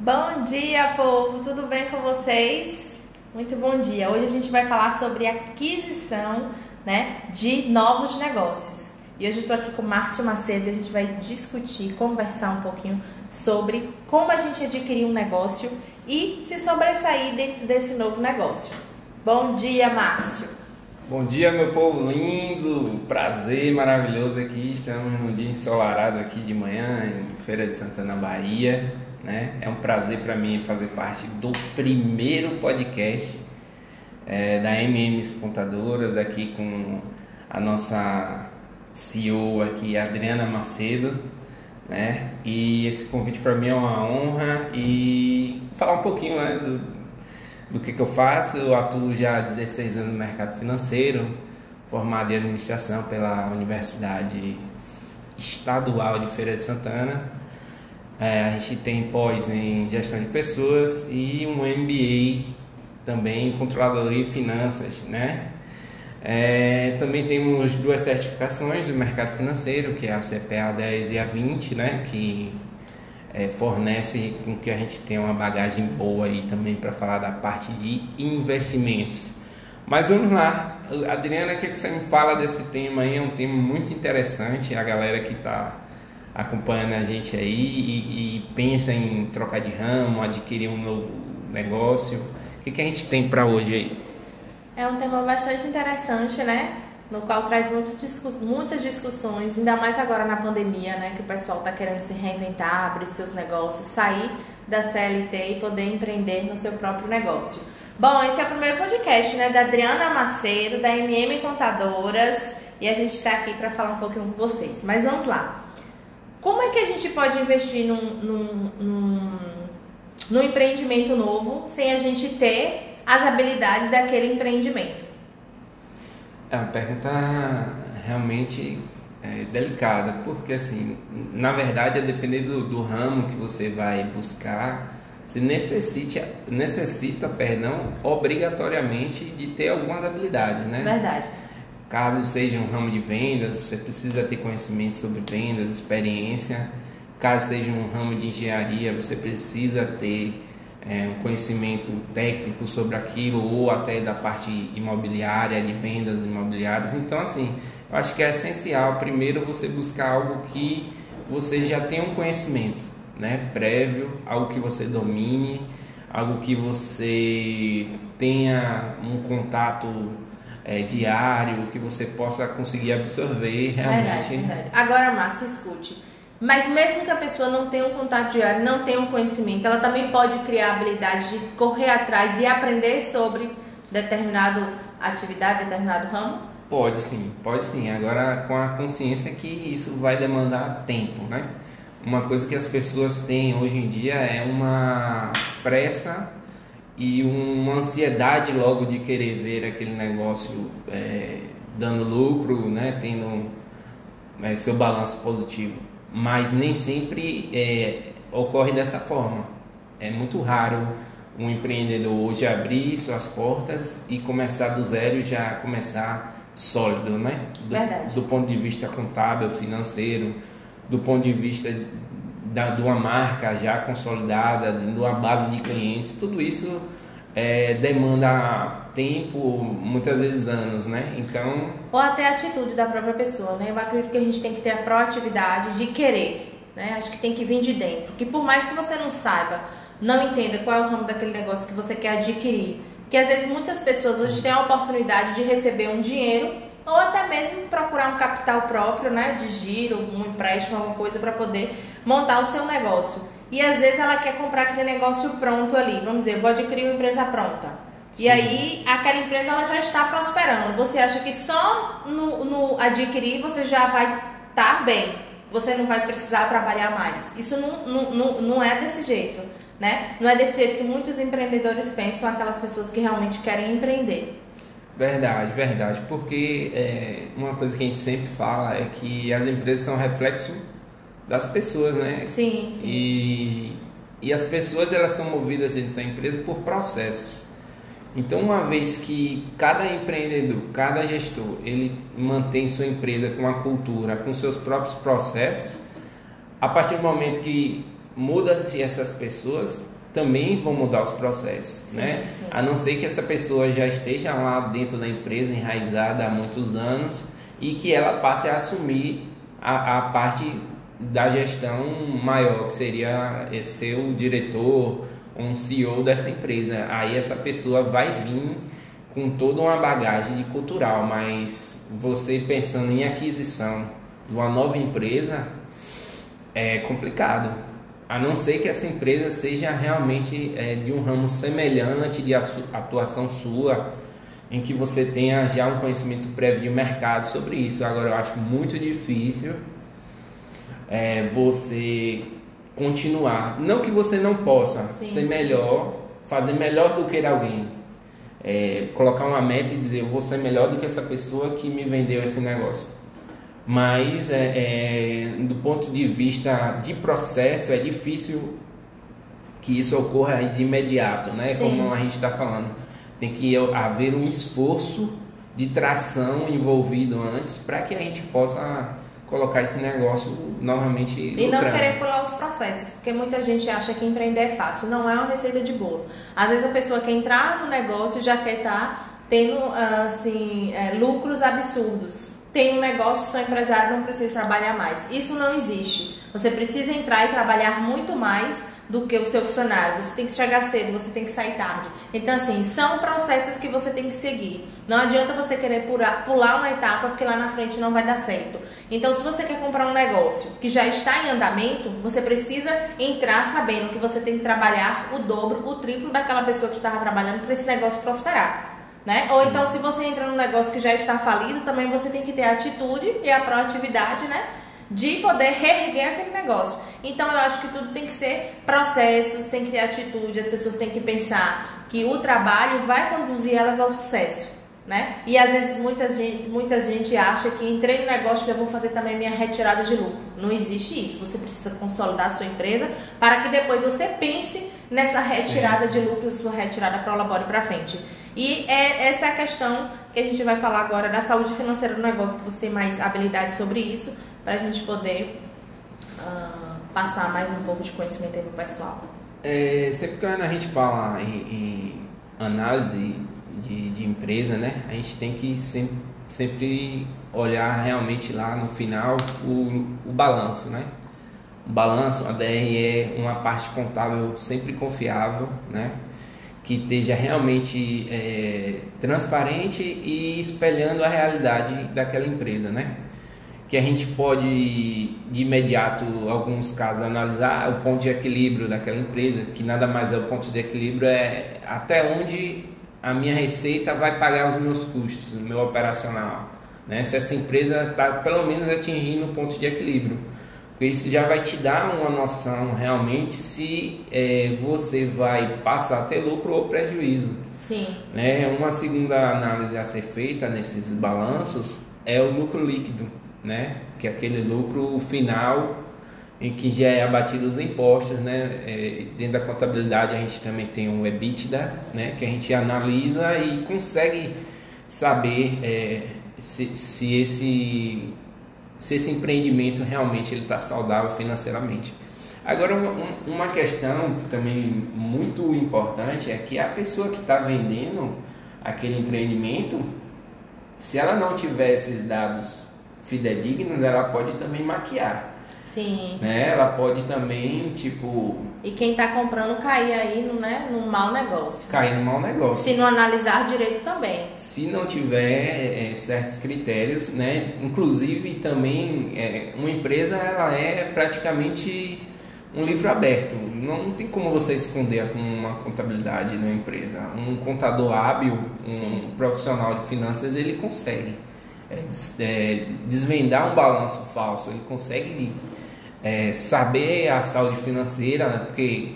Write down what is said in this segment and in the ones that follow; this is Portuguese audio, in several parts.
Bom dia, povo! Tudo bem com vocês? Muito bom dia! Hoje a gente vai falar sobre aquisição né, de novos negócios. E hoje estou aqui com o Márcio Macedo e a gente vai discutir, conversar um pouquinho sobre como a gente adquirir um negócio e se sobressair dentro desse novo negócio. Bom dia, Márcio! Bom dia, meu povo lindo! Prazer maravilhoso aqui. Estamos num dia ensolarado aqui de manhã, em Feira de Santana, Bahia. Né? É um prazer para mim fazer parte do primeiro podcast é, da MMs Contadoras, aqui com a nossa CEO aqui, Adriana Macedo. Né? E esse convite para mim é uma honra e falar um pouquinho né, do, do que, que eu faço. Eu atuo já há 16 anos no mercado financeiro, formado em administração pela Universidade Estadual de Feira de Santana é, a gente tem pós em gestão de pessoas e um MBA também em controladoria e finanças, né? É, também temos duas certificações do mercado financeiro, que é a CPA 10 e a 20, né? Que é, fornece com que a gente tenha uma bagagem boa aí também para falar da parte de investimentos. Mas vamos lá, Adriana, o que, é que você me fala desse tema aí? É um tema muito interessante, a galera que está acompanhando a gente aí e, e, pensa em trocar de ramo, adquirir um novo negócio. O que, que a gente tem para hoje aí? É um tema bastante interessante, né? No qual traz discuss muitas discussões, ainda mais agora na pandemia, né? Que o pessoal está querendo se reinventar, abrir seus negócios, sair da CLT e poder empreender no seu próprio negócio. Bom, esse é o primeiro podcast, né? Da Adriana Macedo, da MM Contadoras, e a gente está aqui para falar um pouquinho com vocês. Mas vamos lá. Como é que a gente pode investir num, num, num, num empreendimento novo sem a gente ter as habilidades daquele empreendimento? É uma pergunta realmente é, delicada, porque assim, na verdade, a depender do, do ramo que você vai buscar, você necessita, necessita, perdão, obrigatoriamente de ter algumas habilidades, né? Verdade. Caso seja um ramo de vendas, você precisa ter conhecimento sobre vendas, experiência. Caso seja um ramo de engenharia, você precisa ter é, um conhecimento técnico sobre aquilo ou até da parte imobiliária, de vendas imobiliárias. Então, assim, eu acho que é essencial primeiro você buscar algo que você já tenha um conhecimento né, prévio, algo que você domine, algo que você tenha um contato é, diário, que você possa conseguir absorver realmente. Verdade, verdade. Agora, Márcia, escute. Mas mesmo que a pessoa não tenha um contato diário, não tenha um conhecimento, ela também pode criar a habilidade de correr atrás e aprender sobre determinado atividade, determinado ramo? Pode sim, pode sim. Agora com a consciência que isso vai demandar tempo, né? Uma coisa que as pessoas têm hoje em dia é uma pressa e uma ansiedade logo de querer ver aquele negócio é, dando lucro, né, tendo é, seu balanço positivo. Mas nem sempre é, ocorre dessa forma. É muito raro um empreendedor hoje abrir suas portas e começar do zero e já começar sólido, né? Do, Verdade. do ponto de vista contábil, financeiro, do ponto de vista da, de uma marca já consolidada, de uma base de clientes, tudo isso é, demanda tempo, muitas vezes anos, né? Então. Ou até a atitude da própria pessoa, né? Eu acredito que a gente tem que ter a proatividade de querer, né? Acho que tem que vir de dentro. Que por mais que você não saiba, não entenda qual é o ramo daquele negócio que você quer adquirir, que às vezes muitas pessoas hoje têm a oportunidade de receber um dinheiro ou até mesmo procurar um capital próprio, né, de giro, um empréstimo, alguma coisa para poder montar o seu negócio. E às vezes ela quer comprar aquele negócio pronto ali, vamos dizer, vou adquirir uma empresa pronta. Sim. E aí aquela empresa ela já está prosperando. Você acha que só no, no adquirir você já vai estar tá bem? Você não vai precisar trabalhar mais. Isso não, não, não, não é desse jeito, né? Não é desse jeito que muitos empreendedores pensam, aquelas pessoas que realmente querem empreender. Verdade, verdade. Porque é, uma coisa que a gente sempre fala é que as empresas são reflexo das pessoas, né? Sim, sim. E, e as pessoas elas são movidas dentro da empresa por processos. Então, uma vez que cada empreendedor, cada gestor, ele mantém sua empresa com a cultura, com seus próprios processos, a partir do momento que muda-se essas pessoas, também vão mudar os processos, sim, né? Sim. A não ser que essa pessoa já esteja lá dentro da empresa enraizada há muitos anos e que ela passe a assumir a, a parte da gestão maior, que seria ser o diretor, um CEO dessa empresa. Aí essa pessoa vai vir com toda uma bagagem de cultural, mas você pensando em aquisição de uma nova empresa é complicado a não ser que essa empresa seja realmente é, de um ramo semelhante de atuação sua, em que você tenha já um conhecimento prévio de mercado sobre isso. Agora, eu acho muito difícil é, você continuar. Não que você não possa sim, ser sim. melhor, fazer melhor do que alguém. É, colocar uma meta e dizer eu vou ser melhor do que essa pessoa que me vendeu esse negócio mas é, é, do ponto de vista de processo é difícil que isso ocorra de imediato, né? Sim. Como a gente está falando, tem que haver um esforço de tração envolvido antes para que a gente possa colocar esse negócio novamente e lucrando. não querer pular os processos, porque muita gente acha que empreender é fácil, não é uma receita de bolo. Às vezes a pessoa quer entrar no negócio já quer estar tá tendo assim é, lucros absurdos tem um negócio, sou empresário, não preciso trabalhar mais. Isso não existe. Você precisa entrar e trabalhar muito mais do que o seu funcionário. Você tem que chegar cedo, você tem que sair tarde. Então, assim, são processos que você tem que seguir. Não adianta você querer pular, uma etapa porque lá na frente não vai dar certo. Então, se você quer comprar um negócio que já está em andamento, você precisa entrar sabendo que você tem que trabalhar o dobro, o triplo daquela pessoa que estava trabalhando para esse negócio prosperar né? Ou então, se você entra num negócio que já está falido, também você tem que ter a atitude e a proatividade, né? De poder reerguer aquele negócio. Então, eu acho que tudo tem que ser processos, tem que ter atitude, as pessoas têm que pensar que o trabalho vai conduzir elas ao sucesso. Né? E às vezes muita gente, muita gente acha que entrei no negócio e já vou fazer também minha retirada de lucro. Não existe isso. Você precisa consolidar a sua empresa para que depois você pense nessa retirada Sim. de lucro, sua retirada para o labore para frente. E é essa é a questão que a gente vai falar agora da saúde financeira do negócio, que você tem mais habilidade sobre isso, para a gente poder uh, passar mais um pouco de conhecimento aí pro pessoal. É, sempre que a gente fala em, em análise de, de, empresa, né, a gente tem que sempre, sempre olhar realmente lá no final o, o balanço, né? O balanço, a DR é uma parte contábil sempre confiável, né? Que esteja realmente é, transparente e espelhando a realidade daquela empresa, né? Que a gente pode de imediato, alguns casos, analisar o ponto de equilíbrio daquela empresa, que nada mais é o ponto de equilíbrio, é até onde a minha receita vai pagar os meus custos, o meu operacional. Né? Se essa empresa está pelo menos atingindo o ponto de equilíbrio. Porque isso já vai te dar uma noção realmente se é, você vai passar a ter lucro ou prejuízo. Sim. Né? Uma segunda análise a ser feita nesses balanços é o lucro líquido, né? que é aquele lucro final em que já é abatido os impostos, né? É, dentro da contabilidade a gente também tem um EBITDA, né? Que a gente analisa e consegue saber é, se, se esse se esse empreendimento realmente ele está saudável financeiramente. Agora, uma questão também muito importante é que a pessoa que está vendendo aquele empreendimento, se ela não tiver esses dados fidedignos, ela pode também maquiar. Sim. Né? Ela pode também, tipo. E quem está comprando cair aí no, né, no mau negócio. Cair no mau negócio. Se não analisar direito também. Se não tiver é, certos critérios, né? Inclusive também é, uma empresa ela é praticamente um livro aberto. Não tem como você esconder uma contabilidade numa empresa. Um contador hábil, um Sim. profissional de finanças, ele consegue. É, é desvendar um balanço falso, ele consegue é, saber a saúde financeira, né? porque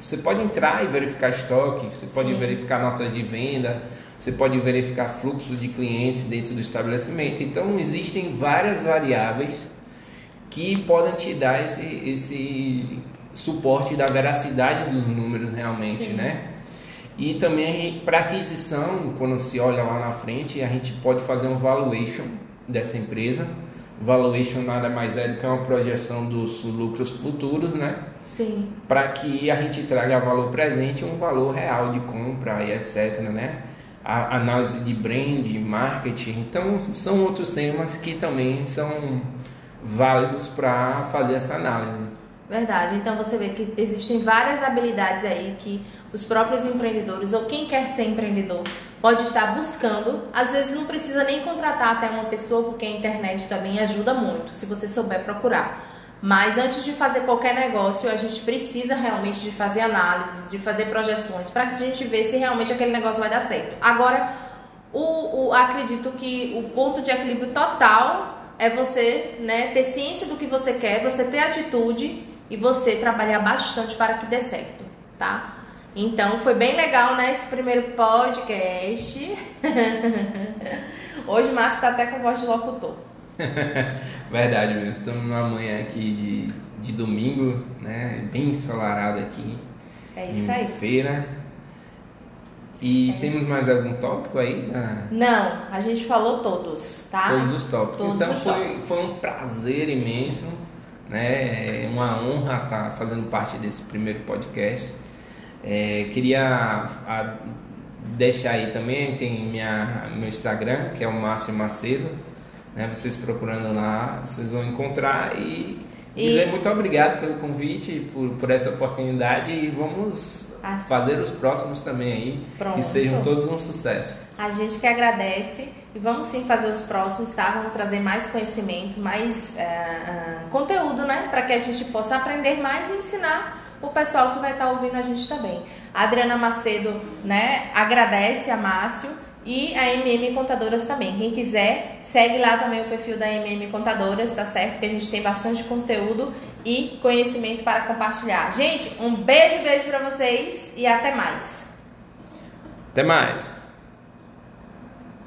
você pode entrar e verificar estoque, você pode Sim. verificar notas de venda, você pode verificar fluxo de clientes dentro do estabelecimento. Então existem várias variáveis que podem te dar esse, esse suporte da veracidade dos números realmente, Sim. né? E também para aquisição, quando se olha lá na frente, a gente pode fazer um valuation dessa empresa Valuation nada mais é do que uma projeção dos lucros futuros, né? Sim. Para que a gente traga valor presente um valor real de compra e etc, né? A análise de brand, marketing. Então, são outros temas que também são válidos para fazer essa análise. Verdade. Então você vê que existem várias habilidades aí que os próprios empreendedores ou quem quer ser empreendedor pode estar buscando. Às vezes não precisa nem contratar até uma pessoa, porque a internet também ajuda muito, se você souber procurar. Mas antes de fazer qualquer negócio, a gente precisa realmente de fazer análises, de fazer projeções, para a gente ver se realmente aquele negócio vai dar certo. Agora, o, o, acredito que o ponto de equilíbrio total é você né, ter ciência do que você quer, você ter atitude e você trabalhar bastante para que dê certo, tá? Então foi bem legal, né, esse primeiro podcast. Hoje o Márcio está até com voz de locutor. Verdade mesmo, estamos numa manhã aqui de, de domingo, né? Bem ensolarado aqui. É isso aí. Feira. E é. temos mais algum tópico aí? Na... Não, a gente falou todos, tá? Todos os tópicos. Todos então os foi, tópicos. foi um prazer imenso, né? É uma honra estar fazendo parte desse primeiro podcast. É, queria a, deixar aí também, tem minha, meu Instagram, que é o Márcio Macedo. Né? Vocês procurando lá, vocês vão encontrar e, e... dizer muito obrigado pelo convite, por, por essa oportunidade e vamos ah. fazer os próximos também aí, Pronto. que sejam todos um sucesso. A gente que agradece e vamos sim fazer os próximos, tá? Vamos trazer mais conhecimento, mais uh, uh, conteúdo, né? Para que a gente possa aprender mais e ensinar o pessoal que vai estar tá ouvindo a gente também. A Adriana Macedo, né, agradece a Márcio e a MM Contadoras também. Quem quiser, segue lá também o perfil da MM Contadoras, tá certo? Que a gente tem bastante conteúdo e conhecimento para compartilhar. Gente, um beijo, beijo para vocês e até mais. Até mais.